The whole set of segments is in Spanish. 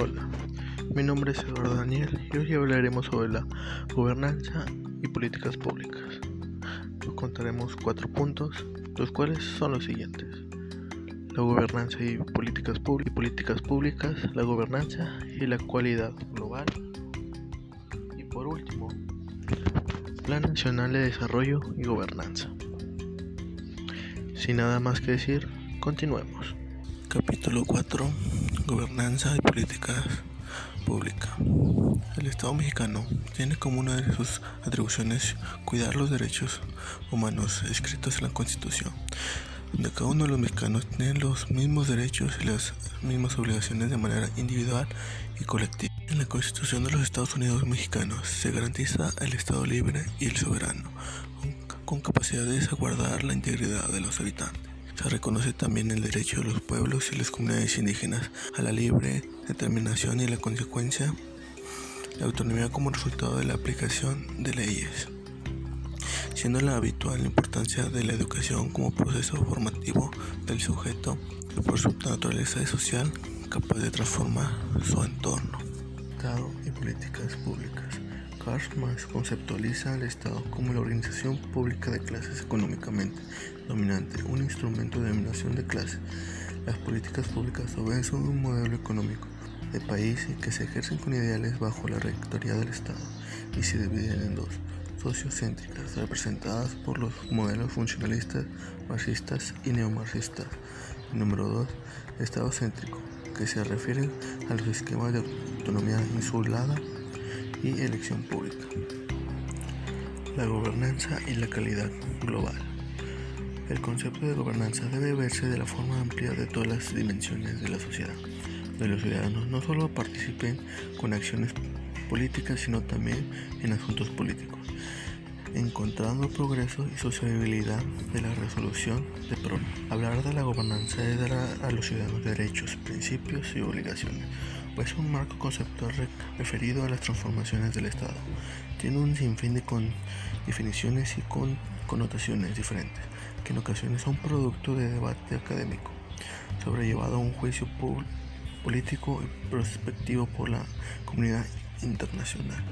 Hola, mi nombre es Eduardo Daniel y hoy hablaremos sobre la gobernanza y políticas públicas. Nos contaremos cuatro puntos, los cuales son los siguientes. La gobernanza y políticas, públicas, la gobernanza y la cualidad global. Y por último, Plan Nacional de Desarrollo y Gobernanza. Sin nada más que decir, continuemos. Capítulo 4. Gobernanza y políticas públicas. El Estado mexicano tiene como una de sus atribuciones cuidar los derechos humanos escritos en la Constitución, donde cada uno de los mexicanos tiene los mismos derechos y las mismas obligaciones de manera individual y colectiva. En la Constitución de los Estados Unidos mexicanos se garantiza el Estado libre y el soberano, con capacidad de salvaguardar la integridad de los habitantes. Se reconoce también el derecho de los pueblos y las comunidades indígenas a la libre determinación y la consecuencia, la autonomía como resultado de la aplicación de leyes, siendo la habitual importancia de la educación como proceso formativo del sujeto por su naturaleza social capaz de transformar su entorno. Estado y políticas públicas. Karl Marx conceptualiza al Estado como la organización pública de clases económicamente dominante, un instrumento de dominación de clases. Las políticas públicas obedecen un modelo económico de país que se ejercen con ideales bajo la rectoría del Estado y se dividen en dos, sociocéntricas, representadas por los modelos funcionalistas, marxistas y neomarxistas. Número dos, Estado céntrico, que se refiere a los esquemas de autonomía insulada y elección pública. La gobernanza y la calidad global. El concepto de gobernanza debe verse de la forma amplia de todas las dimensiones de la sociedad, donde los ciudadanos no solo participen con acciones políticas, sino también en asuntos políticos, encontrando progreso y sociabilidad de la resolución de problemas. Hablar de la gobernanza es dar a los ciudadanos derechos, principios y obligaciones es un marco conceptual referido a las transformaciones del Estado. Tiene un sinfín de definiciones y con connotaciones diferentes, que en ocasiones son producto de debate académico, sobrellevado a un juicio político y prospectivo por la comunidad internacional.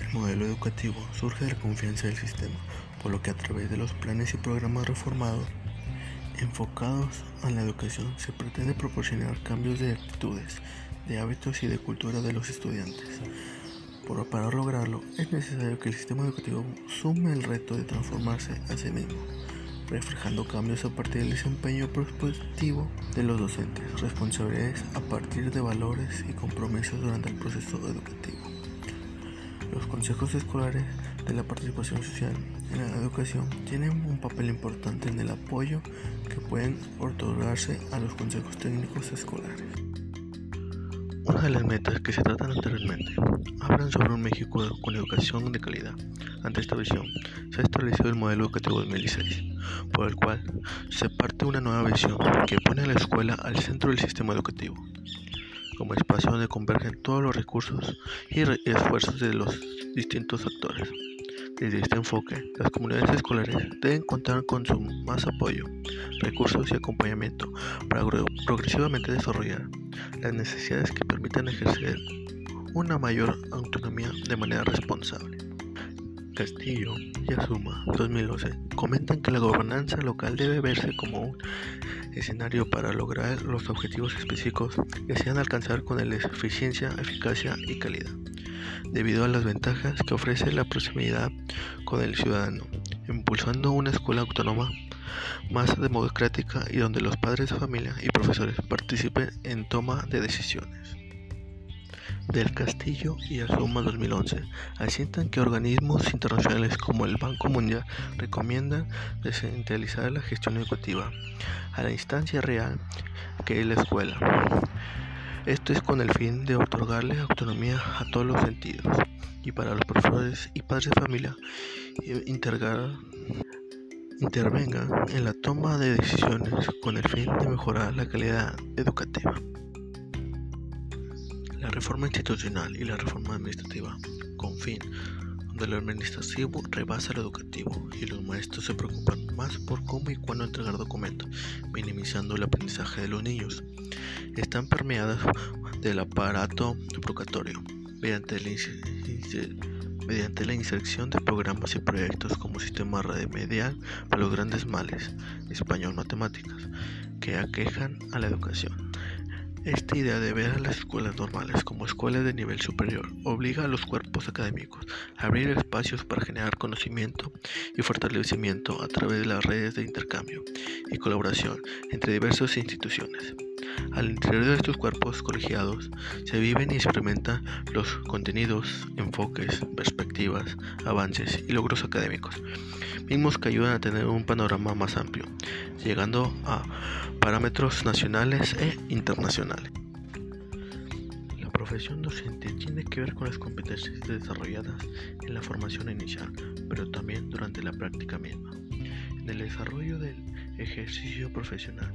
El modelo educativo surge de la confianza del sistema, por lo que a través de los planes y programas reformados enfocados a la educación se pretende proporcionar cambios de actitudes de hábitos y de cultura de los estudiantes. Pero para lograrlo es necesario que el sistema educativo sume el reto de transformarse a sí mismo, reflejando cambios a partir del desempeño prospectivo de los docentes, responsabilidades a partir de valores y compromisos durante el proceso educativo. Los consejos escolares de la participación social en la educación tienen un papel importante en el apoyo que pueden otorgarse a los consejos técnicos escolares. Una de las metas que se tratan anteriormente hablan sobre un México con educación de calidad. Ante esta visión, se ha establecido el modelo educativo 2016, por el cual se parte una nueva visión que pone a la escuela al centro del sistema educativo, como espacio donde convergen todos los recursos y esfuerzos de los distintos actores. Desde este enfoque, las comunidades escolares deben contar con su más apoyo, recursos y acompañamiento para progresivamente desarrollar las necesidades que permitan ejercer una mayor autonomía de manera responsable. Castillo y Asuma 2012 comentan que la gobernanza local debe verse como un escenario para lograr los objetivos específicos que sean alcanzar con eficiencia, eficacia y calidad debido a las ventajas que ofrece la proximidad con el ciudadano, impulsando una escuela autónoma más democrática y donde los padres de familia y profesores participen en toma de decisiones. Del Castillo y Asuma 2011 asientan que organismos internacionales como el Banco Mundial recomiendan descentralizar la gestión educativa a la instancia real que es la escuela. Esto es con el fin de otorgarle autonomía a todos los sentidos y para los profesores y padres de familia intervengan en la toma de decisiones con el fin de mejorar la calidad educativa. La reforma institucional y la reforma administrativa, con fin donde lo administrativo rebasa lo educativo y los maestros se preocupan más por cómo y cuándo entregar documentos, minimizando el aprendizaje de los niños están permeadas del aparato educatorio mediante la, mediante la inserción de programas y proyectos como sistema remedial para los grandes males, español matemáticas, que aquejan a la educación. Esta idea de ver a las escuelas normales como escuelas de nivel superior obliga a los cuerpos académicos a abrir espacios para generar conocimiento y fortalecimiento a través de las redes de intercambio y colaboración entre diversas instituciones. Al interior de estos cuerpos colegiados se viven y experimentan los contenidos, enfoques, perspectivas, avances y logros académicos, mismos que ayudan a tener un panorama más amplio, llegando a parámetros nacionales e internacionales. La profesión docente tiene que ver con las competencias desarrolladas en la formación inicial, pero también durante la práctica misma. En el desarrollo del ejercicio profesional,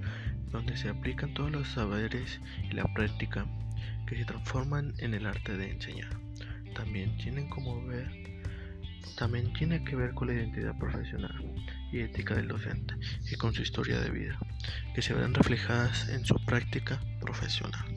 donde se aplican todos los saberes y la práctica que se transforman en el arte de enseñar. También tienen como ver también tiene que ver con la identidad profesional y ética del docente y con su historia de vida, que se verán reflejadas en su práctica profesional.